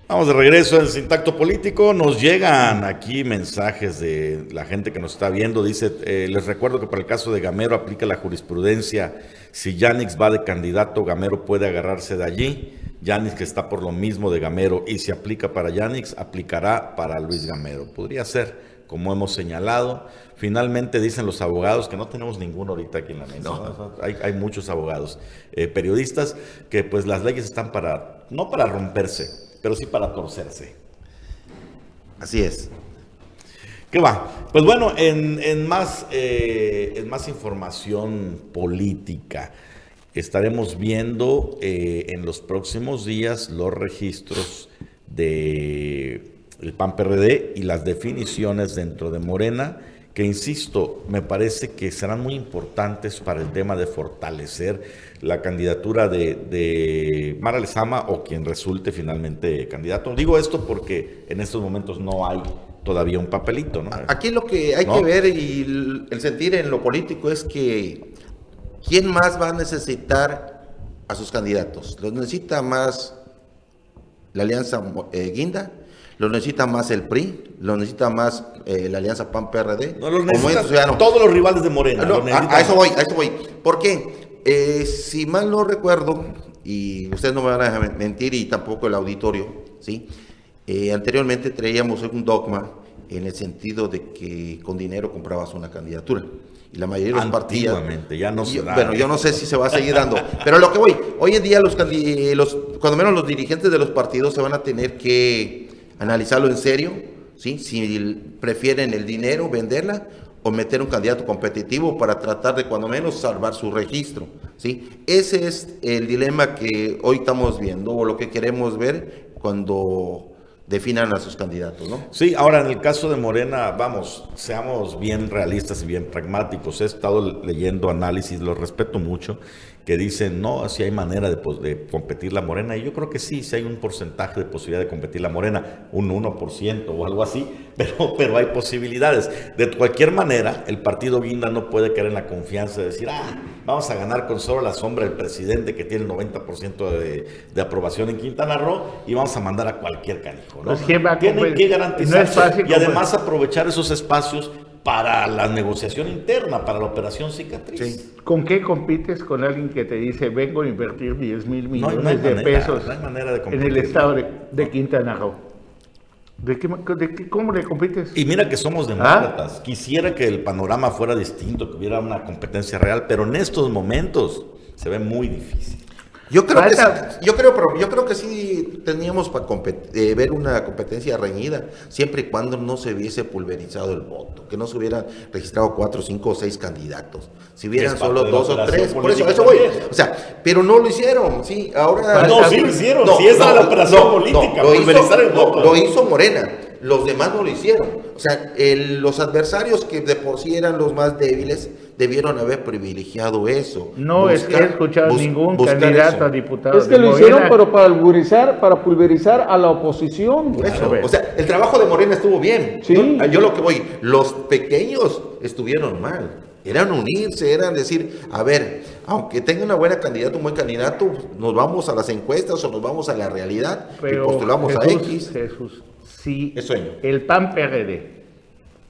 Speaker 3: Vamos de regreso en Sintacto Político. Nos llegan aquí mensajes de la gente que nos está viendo. Dice, eh, les recuerdo que para el caso de Gamero aplica la jurisprudencia. Si Yanix va de candidato, Gamero puede agarrarse de allí. Yanix que está por lo mismo de Gamero y si aplica para Yanix, aplicará para Luis Gamero. Podría ser, como hemos señalado. Finalmente dicen los abogados, que no tenemos ninguno ahorita aquí en la mesa, hay, muchos abogados, eh, periodistas, que pues las leyes están para, no para romperse, pero sí para torcerse.
Speaker 2: Así es.
Speaker 3: ¿Qué va? Pues bueno, en, más, eh, en más información política, estaremos viendo eh, en los próximos días los registros de el PAN PRD y las definiciones dentro de Morena, que insisto, me parece que serán muy importantes para el tema de fortalecer la candidatura de, de Mara Lezama o quien resulte finalmente candidato. Digo esto porque en estos momentos no hay todavía un papelito, ¿no?
Speaker 2: Aquí lo que hay que ver y el sentir en lo político es que ¿quién más va a necesitar a sus candidatos? ¿Los necesita más la alianza eh, Guinda? lo necesita más el PRI, lo necesita más eh, la Alianza PAN-PRD.
Speaker 3: No, lo necesitan todos los rivales de Morena.
Speaker 2: a, eso voy, a eso voy. ¿Por qué? Eh, si mal no recuerdo, y ustedes no me van a mentir y tampoco el auditorio, ¿sí? Eh, anteriormente traíamos un dogma en el sentido de que con dinero comprabas una candidatura. Y la mayoría de los partidos.
Speaker 3: ya no se
Speaker 2: Bueno, yo no sé si se va a seguir dando. pero lo que voy, hoy en día los, los, cuando menos los dirigentes de los partidos se van a tener que analizarlo en serio, ¿sí? si prefieren el dinero, venderla, o meter un candidato competitivo para tratar de cuando menos salvar su registro. ¿sí? Ese es el dilema que hoy estamos viendo o lo que queremos ver cuando definan a sus candidatos, ¿no?
Speaker 3: Sí, ahora en el caso de Morena, vamos, seamos bien realistas y bien pragmáticos. He estado leyendo análisis, lo respeto mucho, que dicen, no, si hay manera de, de, competir la morena. Y yo creo que sí, si hay un porcentaje de posibilidad de competir la morena, un 1% o algo así, pero, pero hay posibilidades. De cualquier manera, el partido Guinda no puede caer en la confianza de decir, ah, vamos a ganar con solo la sombra del presidente que tiene el 90% de, de, aprobación en Quintana Roo y vamos a mandar a cualquier canijo. ¿no? Pues, Tienen que garantizar y además aprovechar esos espacios para la negociación interna, para la operación cicatriz.
Speaker 1: ¿Con qué compites con alguien que te dice, vengo a invertir 10 mil millones de pesos en el estado de, Quintana Roo? ¿De qué, ¿Cómo le compites?
Speaker 3: Y mira que somos ¿Ah? demócratas. Quisiera que el panorama fuera distinto, que hubiera una competencia real, pero en estos momentos se ve muy difícil.
Speaker 2: Yo creo, que, yo, creo, pero yo creo que sí teníamos para eh, ver una competencia reñida, siempre y cuando no se hubiese pulverizado el voto, que no se hubieran registrado cuatro, cinco o seis candidatos, si hubieran solo dos o tres, por eso, eso voy. O sea, pero no lo hicieron, sí, ahora...
Speaker 3: No, sí lo hicieron, no, sí esa la operación política,
Speaker 2: lo pulverizar el voto. Lo hizo Morena, los demás no lo hicieron. O sea, los adversarios que de por sí eran los más débiles, debieron haber privilegiado eso.
Speaker 1: No es que he escuchado ningún candidato a diputado.
Speaker 4: Es que lo hicieron, pero para pulverizar, para pulverizar a la oposición.
Speaker 2: o sea, el trabajo de Morena estuvo bien. Sí. Yo, lo que voy, los pequeños estuvieron mal. Eran unirse, eran decir, a ver, aunque tenga una buena candidata, un buen candidato, nos vamos a las encuestas o nos vamos a la realidad y postulamos a X.
Speaker 1: Jesús, sí, el PAN PRD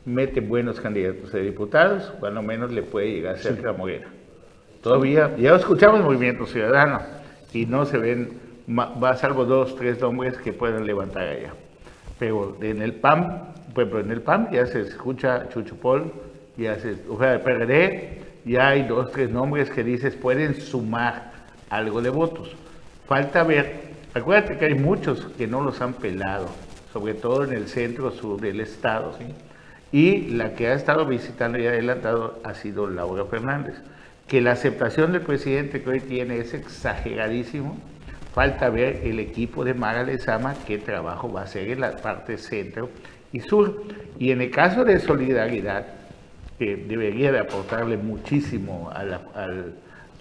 Speaker 1: mete buenos candidatos a diputados, cuando menos le puede llegar cerca a Morena. Todavía, ya escuchamos Movimiento Ciudadano y no se ven, va salvo dos, tres nombres que puedan levantar allá. Pero en el PAM, pues en el PAM ya se escucha Chuchupol, ya se, o sea, el PRD, ya hay dos, tres nombres que dices pueden sumar algo de votos. Falta ver, acuérdate que hay muchos que no los han pelado, sobre todo en el centro sur del estado, ¿sí? Y la que ha estado visitando y adelantado ha sido Laura Fernández. Que la aceptación del presidente que hoy tiene es exageradísimo. Falta ver el equipo de Mara Lezama qué trabajo va a hacer en la parte centro y sur. Y en el caso de solidaridad, que debería de aportarle muchísimo a la,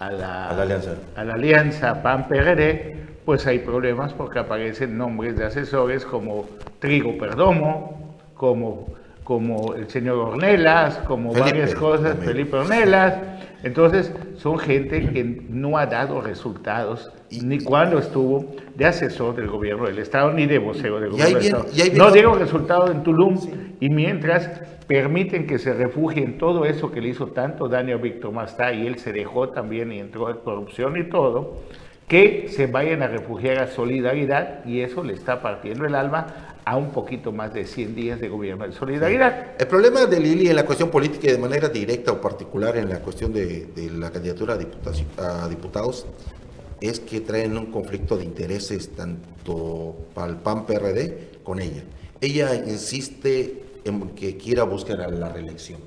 Speaker 1: a la, alianza, a la alianza PAN-PRD, pues hay problemas porque aparecen nombres de asesores como Trigo Perdomo, como como el señor Ornelas, como varias cosas, Felipe Ornelas. Entonces, son gente que no ha dado resultados, ni cuando estuvo de asesor del gobierno del Estado, ni de vocero del gobierno del Estado. no dieron resultados en Tulum, y mientras permiten que se refugien en todo eso que le hizo tanto daño a Víctor Mastá, y él se dejó también y entró en corrupción y todo, que se vayan a refugiar a Solidaridad, y eso le está partiendo el alma a un poquito más de 100 días de gobierno de solidaridad.
Speaker 2: El problema de Lili en la cuestión política y de manera directa o particular en la cuestión de, la candidatura a, diputados es que traen un conflicto de intereses tanto para el PAN-PRD con ella. Ella insiste que quiera buscar la reelección.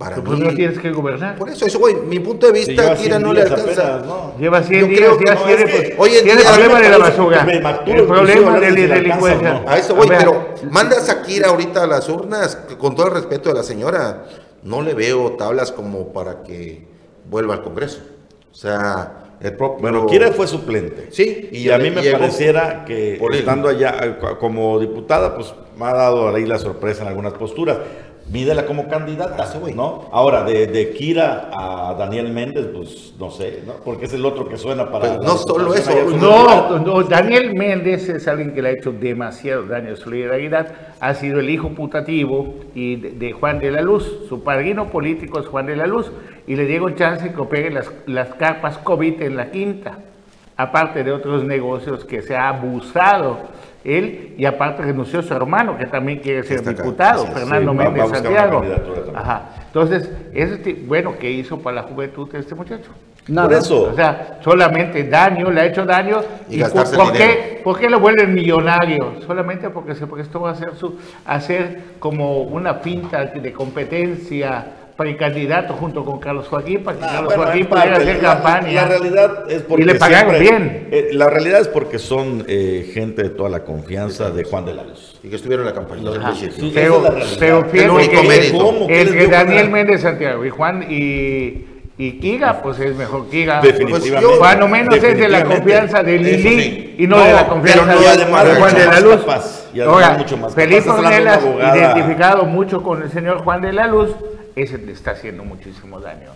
Speaker 1: Para mí, no tienes que gobernar.
Speaker 2: Por eso, eso, güey, mi punto de vista, Kira no le alcanza. ¿no?
Speaker 1: Lleva 100 días, ya no, tiene, pues, oye, tiene el problema de la basura, el problema de la delincuencia.
Speaker 2: A eso, güey, pero mandas a Kira ahorita a las urnas, con todo el respeto de la señora, no le veo tablas como para que vuelva al Congreso. O sea,
Speaker 3: el propio, bueno, Kira fue suplente.
Speaker 2: Sí.
Speaker 3: Y, a mí me pareciera que estando allá eh, como diputada, pues me ha dado ahí la sorpresa en algunas posturas mídela como candidata, ¿no? Ahora, de, de, Kira a Daniel Méndez, pues no sé, ¿no? Porque es el otro que suena para...
Speaker 2: Pues no solo eso.
Speaker 1: No, no, Daniel Méndez es alguien que le ha hecho demasiado daño a su solidaridad. Ha sido el hijo putativo y de, Juan de la Luz. Su padrino político es Juan de la Luz. Y le llegó chance que opere las, las carpas COVID en la quinta. Aparte de otros negocios que se ha abusado él y aparte renunció su hermano, que también quiere ser diputado, Fernando Méndez Santiago. Ajá. Entonces, ese, bueno, ¿qué hizo para la juventud este muchacho?
Speaker 3: Nada. Por eso.
Speaker 1: O sea, solamente daño, le ha hecho daño.
Speaker 2: ¿Y, por,
Speaker 1: qué, por, qué, lo vuelven millonario? Solamente porque se prestó a hacer, su, a hacer como una pinta de competencia precandidato junto con Carlos Joaquín para que ah, Carlos Joaquín pudiera hacer campaña.
Speaker 3: La realidad es porque.
Speaker 1: Y le pagaron bien.
Speaker 3: Eh, la realidad es porque son eh, gente de toda la confianza de Juan de la Luz.
Speaker 2: Y que estuvieron en la campaña.
Speaker 1: pero, pero fíjate que, el que Daniel Méndez Santiago y Juan y. Y Kiga, pues es mejor Kiga.
Speaker 3: Definitivamente.
Speaker 1: Pues Cuando menos es de la confianza de Lili y no, de la confianza de, Juan de la Luz. Ahora, Felipe Ornelas, identificado mucho con el señor Juan de la Luz, ese le está haciendo muchísimo daño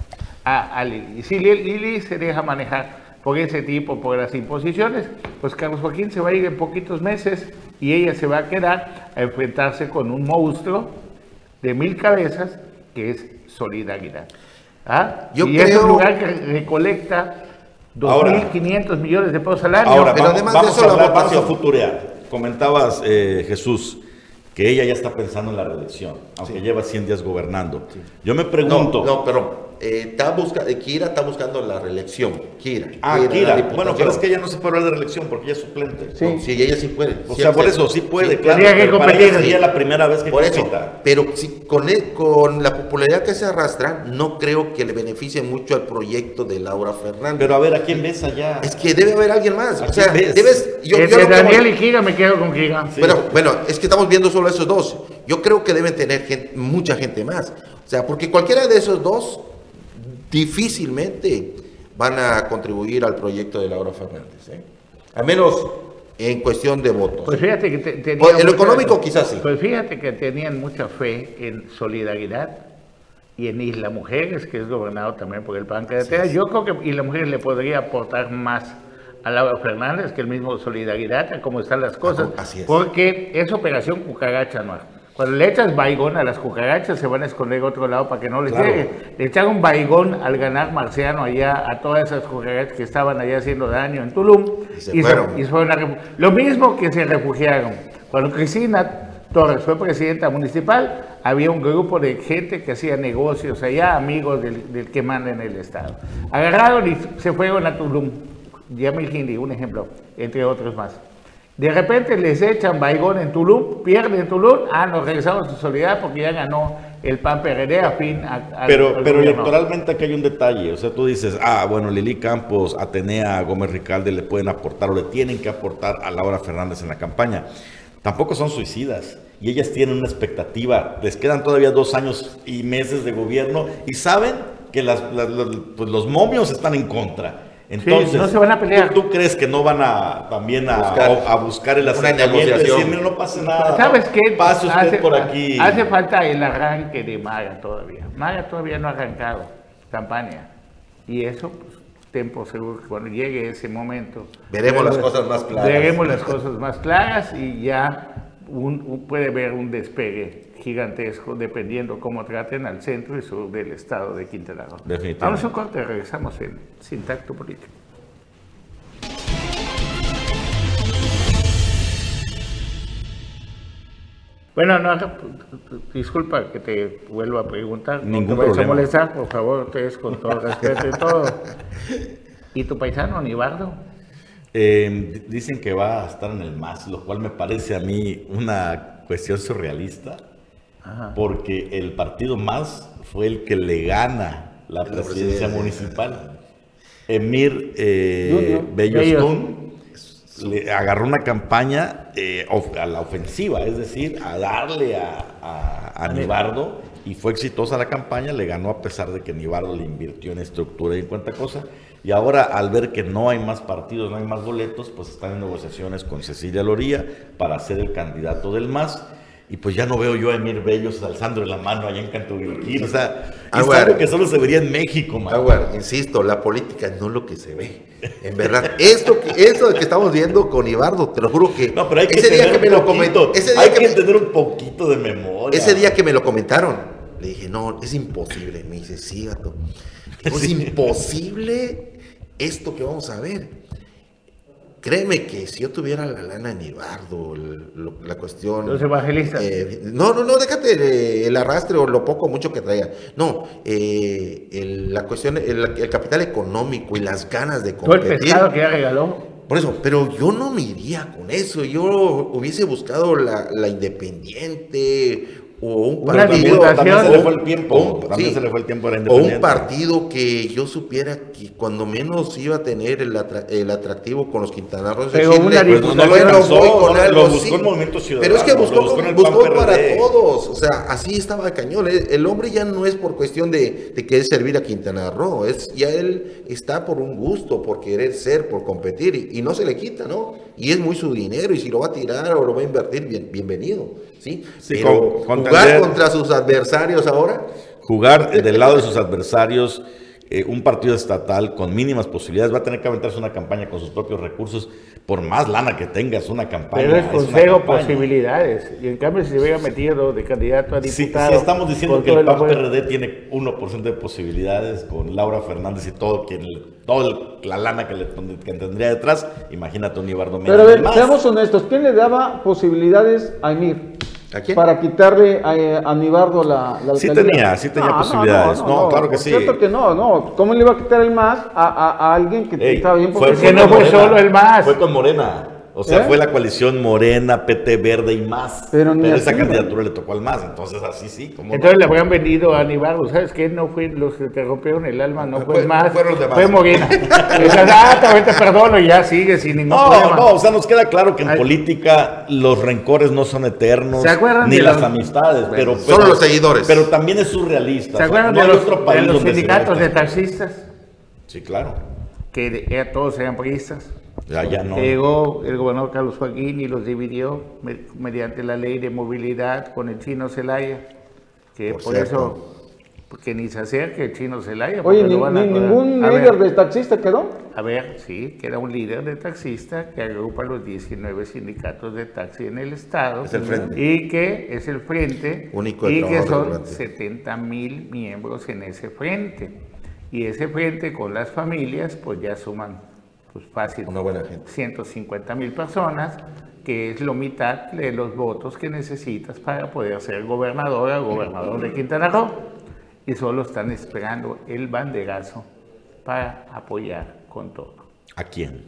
Speaker 1: a, Lili. Y si Lili se deja manejar por ese tipo, por las imposiciones, pues Carlos Joaquín se va a ir en poquitos meses y ella se va a quedar a enfrentarse con un monstruo de mil cabezas que es solidaridad. ¿Ah? Yo y es un lugar que recolecta 2.500 millones de pesos al año.
Speaker 3: Ahora, pero además de eso, a hablar, vamos a futurear. Comentabas, eh, Jesús, que ella ya está pensando en la reelección, aunque lleva 100 días gobernando. Yo me pregunto...
Speaker 2: No, pero está busca, eh, Kira está buscando la reelección. Kira.
Speaker 3: Ah, Kira. Bueno, pero es que ella no se puede hablar de reelección porque ella es suplente.
Speaker 2: Sí, sí ella sí puede.
Speaker 3: O sea, por eso sí puede,
Speaker 1: claro. que competir.
Speaker 3: sería la primera vez que
Speaker 2: por eso, Pero si, con, con la popularidad que se arrastra, no creo que le beneficie mucho al proyecto de Laura Fernández.
Speaker 3: Pero a ver, ¿a quién ves allá?
Speaker 2: Es que debe haber alguien más. O sea, debes.
Speaker 1: Yo, yo Daniel y Kira me quedo con Kira.
Speaker 2: Pero bueno, es que estamos viendo solo esos dos. Yo creo que deben tener mucha gente más. O sea, porque cualquiera de esos dos difícilmente van a contribuir al proyecto de Laura Fernández. ¿eh? Al menos en cuestión de votos.
Speaker 1: Pues fíjate que tenían
Speaker 2: pues, En lo económico quizás sí.
Speaker 1: Pues fíjate que tenían mucha fe en solidaridad y en Isla Mujeres, que es gobernado también por el PAN de Yo creo que Isla Mujeres le podría aportar más a Laura Fernández que el mismo Solidaridad, a cómo están las cosas.
Speaker 2: Así es.
Speaker 1: Porque es operación cucaracha, ¿no? Cuando le echas baigón a las cucarachas, se van a esconder a otro lado para que no les llegue. Le echaron baigón al ganar marciano allá a todas esas cucarachas que estaban allá haciendo daño en Tulum. Y se, fueron. a Lo mismo que se refugiaron. Cuando Cristina Torres fue presidenta municipal, había un grupo de gente que hacía negocios allá, amigos del, que manda en el Estado. Agarraron y se fueron a Tulum. Yamil Hindi, un ejemplo, entre otros más. De repente les echan Baigón en Tulum, pierden Tulum, ah, nos regresamos a su solidaridad porque ya ganó el PAN PRD a fin.
Speaker 3: pero pero electoralmente aquí hay un detalle, o sea, tú dices, ah, bueno, Lili Campos, Atenea, Gómez Ricalde le pueden aportar o le tienen que aportar a Laura Fernández en la campaña. Tampoco son suicidas y ellas tienen una expectativa, les quedan todavía dos años y meses de gobierno y saben que las, pues los momios están en contra. Entonces,
Speaker 1: no se van a pelear.
Speaker 3: ¿tú, crees que no van a también a buscar, a, buscar el acercamiento y decir, mira, no pasa nada?
Speaker 1: ¿Sabes qué?
Speaker 3: Pase usted hace, por aquí.
Speaker 1: Hace falta el arranque de Maga todavía. Maga todavía no ha arrancado campaña. Y eso, pues, tiempo seguro que cuando llegue ese momento.
Speaker 2: Veremos las cosas más claras.
Speaker 1: Veremos las cosas más claras y ya puede ver un despegue gigantesco dependiendo cómo traten al centro y sur del estado de Quintana Roo. Vamos a un corte, regresamos en Sin Tacto Político. Bueno, no, disculpa que te vuelva a preguntar.
Speaker 3: Ningún no te a
Speaker 1: molestar, por favor, ustedes con todo respeto y todo. ¿Y tu paisano, Nibardo?
Speaker 3: Eh, dicen que va a estar en el MAS, lo cual me parece a mí una cuestión surrealista. Porque el partido más fue el que le gana la presidencia municipal. Emir eh, le agarró una campaña eh, a la ofensiva, es decir, a darle a, a, Nibardo y fue exitosa la campaña, le ganó a pesar de que Nibardo le invirtió en estructura y en cuánta cosa. Y ahora al ver que no hay más partidos, no hay más boletos, pues están en negociaciones con Cecilia Loría para ser el candidato del MAS y pues ya no veo yo a Emir Bellos alzando la mano allá en Cantovilquín. O sea, es algo que solo se vería en México,
Speaker 2: man. insisto, la política no es lo que se ve. En verdad, esto que, esto que estamos viendo con Ibardo, te lo juro que.
Speaker 3: No, pero hay que ese día que me lo comentó. hay que, tener un poquito de memoria.
Speaker 2: Ese día que me lo comentaron, le dije, no, es imposible. Me dice, sí, gato. Es imposible esto que vamos a ver. Créeme que si yo tuviera la lana en Ibardo, la cuestión...
Speaker 1: Los evangelistas.
Speaker 2: Eh, no, no, no, déjate eh, el arrastre o lo poco o mucho que traiga. No, eh, la cuestión, el, capital económico y las ganas de
Speaker 1: competir. Todo el pescado que ya regaló.
Speaker 2: Por eso, pero yo no me iría con eso. Yo hubiese buscado la, la independiente o un partido
Speaker 3: también se le fue el tiempo. También se le fue el tiempo a
Speaker 2: la o un partido que yo supiera que cuando menos iba a tener el, el atractivo con los quintanarros
Speaker 3: pero decirle, pues no lo alcanzó con algo, lo buscó en Movimiento Ciudadano
Speaker 2: pero es que buscó, buscó, para todos o sea así estaba cañón. El hombre ya no es por cuestión de, de querer servir a Quintana Roo es ya él está por un gusto por querer ser por competir y, y no se le quita no y es muy su dinero y si lo va a tirar o lo va a invertir bien, bienvenido sí, pero jugar contra sus adversarios ahora.
Speaker 3: Jugar del lado de sus adversarios, eh, un partido estatal con mínimas posibilidades, va a tener que aventarse una campaña con sus propios recursos, por más lana que tengas, una campaña.
Speaker 1: Pero es consejo posibilidades. Y en cambio, si se hubiera metido de candidato a diputado.
Speaker 3: Si, estamos diciendo que el PAN PRD tiene 1% de posibilidades con Laura Fernández y todo, quien, toda la lana que, le, que tendría detrás, imagínate un Ibardo
Speaker 4: Pero a ver, seamos honestos, ¿quién le daba posibilidades a Emir? Para quitarle a, a Nibardo la, la
Speaker 3: Sí tenía, sí tenía posibilidades. No, claro que sí.
Speaker 4: Es cierto que no, no. ¿Cómo le iba a quitar el más a, a, a alguien que estaba bien
Speaker 3: Fue,
Speaker 1: que no fue solo el más.
Speaker 3: Fue con Morena. O sea, ¿Eh? fue la coalición Morena, PT Verde y más. Pero, esa candidatura le tocó al más, entonces así sí.
Speaker 1: entonces le habían vendido a Aníbal, ¿sabes qué? No fue los que te rompieron el alma, no fue, más. Fue Morena. ah, te perdono y ya sigue sin ningún
Speaker 3: no,
Speaker 1: problema.
Speaker 3: No, o sea, nos queda claro que en política los rencores no son eternos. Ni las amistades, pero,
Speaker 2: Solo los seguidores.
Speaker 3: Pero también es surrealista.
Speaker 1: ¿Se acuerdan de, los, sindicatos de taxistas?
Speaker 3: Sí, claro.
Speaker 1: Que todos eran priistas.
Speaker 3: Ya, ya no.
Speaker 1: Llegó el gobernador Carlos Joaquín y los dividió mediante la ley de movilidad con el chino Celaya, que por, eso, porque ni se acerque el chino Celaya.
Speaker 4: Oye, ni, ningún líder de taxista quedó.
Speaker 1: A ver, sí, queda un líder de taxista que agrupa los 19 sindicatos de taxi en el estado.
Speaker 2: Es el frente.
Speaker 1: Y que es el frente. Único y que son 70 mil miembros en ese frente. Y ese frente con las familias, pues ya suman pues fácil,
Speaker 2: Una buena gente.
Speaker 1: 150 mil personas, que es lo mitad de los votos que necesitas para poder ser gobernador o gobernador de Quintana Roo. Y solo están esperando el banderazo para apoyar con todo.
Speaker 3: ¿A quién?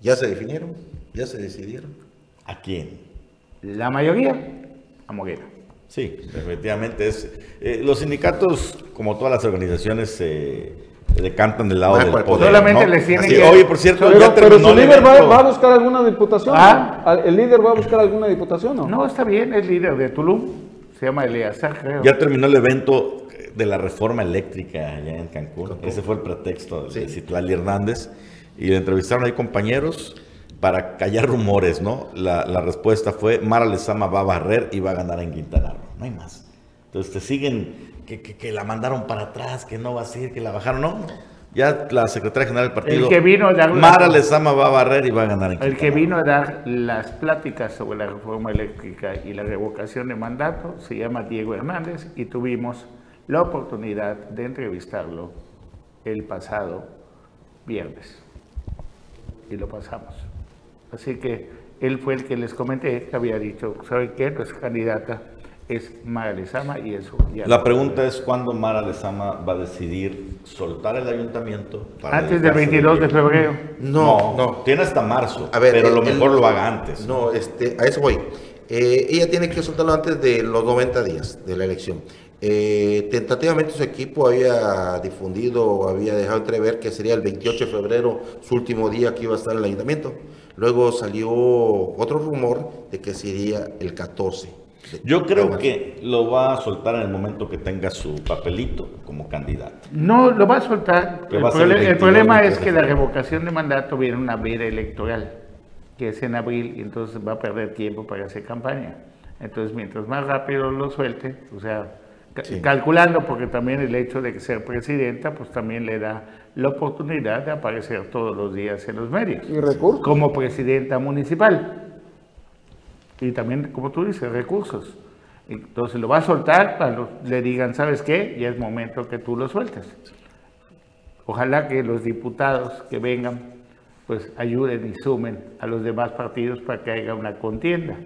Speaker 2: ¿Ya se definieron? ¿Ya se decidieron?
Speaker 3: ¿A quién?
Speaker 1: La mayoría, a Morena.
Speaker 3: Sí, efectivamente. Es, eh, los sindicatos, como todas las organizaciones, eh, le cantan del lado del poder.
Speaker 1: Solamente les tienen
Speaker 3: que... Oye, por cierto,
Speaker 4: pero, ya pero su líder va, a buscar alguna diputación. ¿Ah? ¿El líder va a buscar alguna diputación no?
Speaker 1: No, está bien, es líder de Tulum. Se llama Eleazar, creo.
Speaker 3: Ya terminó el evento de la reforma eléctrica allá en Cancún. Ese fue el pretexto de Citlali Hernández. Y le entrevistaron ahí compañeros para callar rumores, ¿no? La, la respuesta fue, Mara Lezama va a barrer y va a ganar en Quintana Roo. No hay más. Entonces te siguen que, la mandaron para atrás, que no va a ser, que la bajaron. No, Ya la secretaria general del partido,
Speaker 1: el que vino a dar
Speaker 3: Mara Lezama va a barrer y va a ganar en
Speaker 1: El que vino a dar las pláticas sobre la reforma eléctrica y la revocación de mandato se llama Diego Hernández y tuvimos la oportunidad de entrevistarlo el pasado viernes. Y lo pasamos. Así que él fue el que les comenté que había dicho, ¿saben qué? Pues candidata es Mara Lezama y eso.
Speaker 3: la pregunta es cuándo Mara Lezama va a decidir soltar el ayuntamiento.
Speaker 1: antes del 22 de febrero.
Speaker 3: No, no, Tiene hasta marzo, pero lo mejor lo haga antes.
Speaker 2: No, este, a eso voy. Eh, ella tiene que soltarlo antes de los 90 días de la elección. Eh, tentativamente su equipo había difundido, había dejado entrever que sería el 28 de febrero su último día que iba a estar en el ayuntamiento. Luego salió otro rumor de que sería el 14.
Speaker 3: Yo creo que lo va a soltar en el momento que tenga su papelito como candidato.
Speaker 1: No, lo va a soltar. El, problema es que la revocación de mandato viene una vida electoral, que es en abril, y entonces va a perder tiempo para hacer campaña. Entonces, mientras más rápido lo suelte, o sea, calculando, porque también el hecho de ser presidenta, pues también le da la oportunidad de aparecer todos los días en los medios.
Speaker 4: Y recursos.
Speaker 1: Como presidenta municipal. Y también, como tú dices, recursos. Entonces lo va a soltar cuando le digan, ¿sabes qué? Ya es momento que tú lo sueltes. Ojalá que los diputados que vengan, pues ayuden y sumen a los demás partidos para que haya una contienda.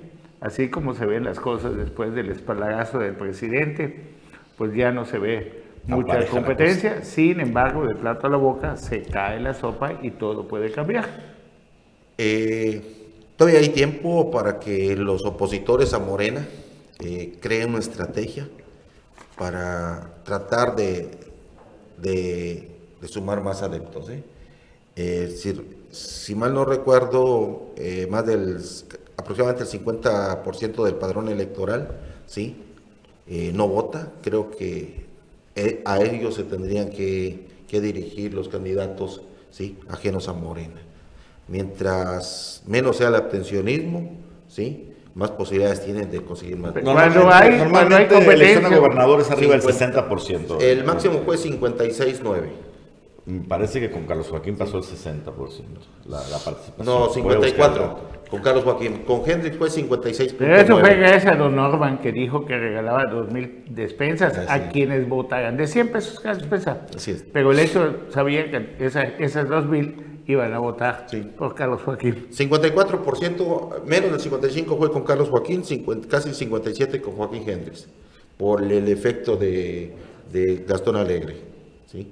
Speaker 1: Así como se ven las cosas después del espalagazo del presidente, pues ya no se ve mucha competencia. Sin embargo, de plato a la boca se cae la sopa y todo puede cambiar.
Speaker 2: Eh, todavía hay tiempo para que los opositores a Morena eh, creen una estrategia para tratar de, de, sumar más adeptos. ¿eh? si, mal no recuerdo, más del aproximadamente el 50% del padrón electoral, ¿sí? Eh, no vota. Creo que eh, a ellos se tendrían que, dirigir los candidatos ¿sí? ajenos a Morena. Mientras menos sea el abstencionismo, ¿sí? más posibilidades tienen de conseguir más.
Speaker 3: Cuando hay, normalmente hay elección a gobernadores arriba del 60%.
Speaker 2: El máximo fue 56.9.
Speaker 3: Me parece que con Carlos Joaquín pasó el 60% la, la participación.
Speaker 2: No, 54 con Carlos Joaquín. Con Hendrix fue 56.
Speaker 1: Pero eso fue gracias a don Norman que dijo que regalaba 2.000 despensas a quienes votaran de 100 pesos cada despensa. Así es. Pero el hecho sabía que esa, esas 2.000 iban a votar por Carlos Joaquín.
Speaker 2: 54%, menos del 55 fue con Carlos Joaquín, casi 57 con Joaquín Hendrix, por el efecto de, de Gastón Alegre. ¿sí?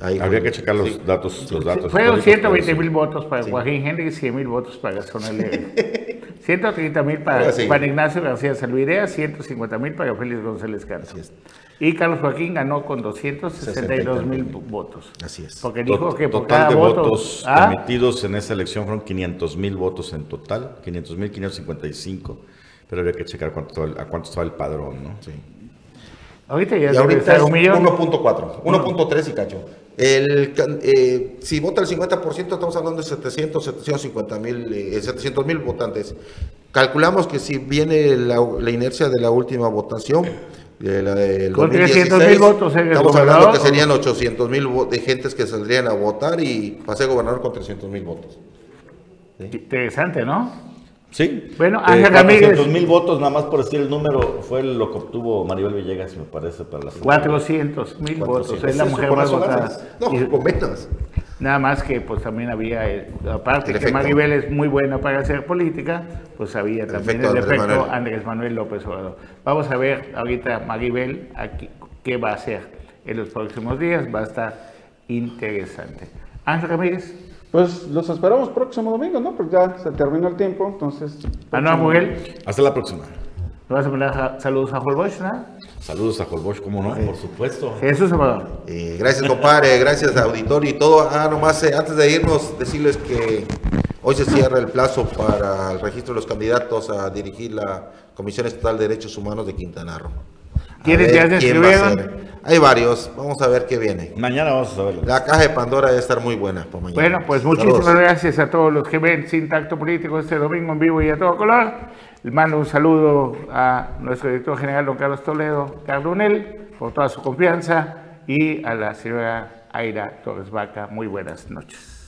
Speaker 3: Habría que checar los datos. Los datos
Speaker 1: Fueron 120 mil votos para Joaquín Henry y 100 mil votos para Gastón Alegre. 130 mil para Juan Ignacio García Salvidea, 150 mil para Félix González Cárcel. Y Carlos Joaquín ganó con 262 mil votos.
Speaker 2: Así es.
Speaker 1: Porque dijo que por cada de votos
Speaker 3: ¿ah? emitidos en esa elección fueron 500 mil votos en total, 500 mil 555. Pero habría que checar cuánto, a cuánto estaba el padrón, ¿no? Sí.
Speaker 2: Ahorita ya y ahorita es 1.4, 1.3 y cacho. El, eh, si vota el 50%, estamos hablando de 700, 750 mil, 700 mil votantes. Calculamos que si viene la, inercia de la última votación, de la del
Speaker 1: Con 300 mil votos
Speaker 2: estamos hablando que serían 800 mil de gentes que saldrían a votar y pasé gobernador con 300 mil votos.
Speaker 1: Interesante, ¿no?
Speaker 3: Sí.
Speaker 1: Bueno, eh, Ángel Ramírez.
Speaker 3: mil votos, nada más por decir el número, fue lo que obtuvo Maribel Villegas, me parece, para las.
Speaker 1: 400 mil votos, es la mujer más votada.
Speaker 2: No, con menos.
Speaker 1: Nada más que, pues también había, eh, aparte que Maribel es muy buena para hacer política, pues había también el efecto Andrés Manuel López Obrador. Vamos a ver ahorita Maribel aquí, qué va a hacer en los próximos días, va a estar interesante. Ángel Ramírez.
Speaker 4: Pues los esperamos próximo domingo, ¿no? Porque ya se terminó el tiempo, entonces...
Speaker 1: Ah, no, Miguel.
Speaker 3: Hasta la próxima.
Speaker 1: vas a mandar saludos a Holbosch, ¿no?
Speaker 3: Saludos a Holbosch, ¿cómo no? Por supuesto.
Speaker 1: Jesús Salvador.
Speaker 2: Eh, gracias, compadre. gracias, auditorio y todo. Ah, nomás eh, antes de irnos, decirles que hoy se cierra el plazo para el registro de los candidatos a dirigir la Comisión Estatal de Derechos Humanos de Quintana Roo.
Speaker 1: ¿Quiénes ya se inscribieron?
Speaker 2: Hay varios, vamos a ver qué viene.
Speaker 3: Mañana vamos a saberlo.
Speaker 2: La caja de Pandora debe estar muy buena para mañana.
Speaker 1: Bueno, pues muchísimas gracias a todos los que ven Sin Tacto Político este domingo en vivo y a todo color. Le mando un saludo a nuestro director general, don Carlos Toledo Cardunel, por toda su confianza y a la señora Aira Torres Vaca. Muy buenas noches.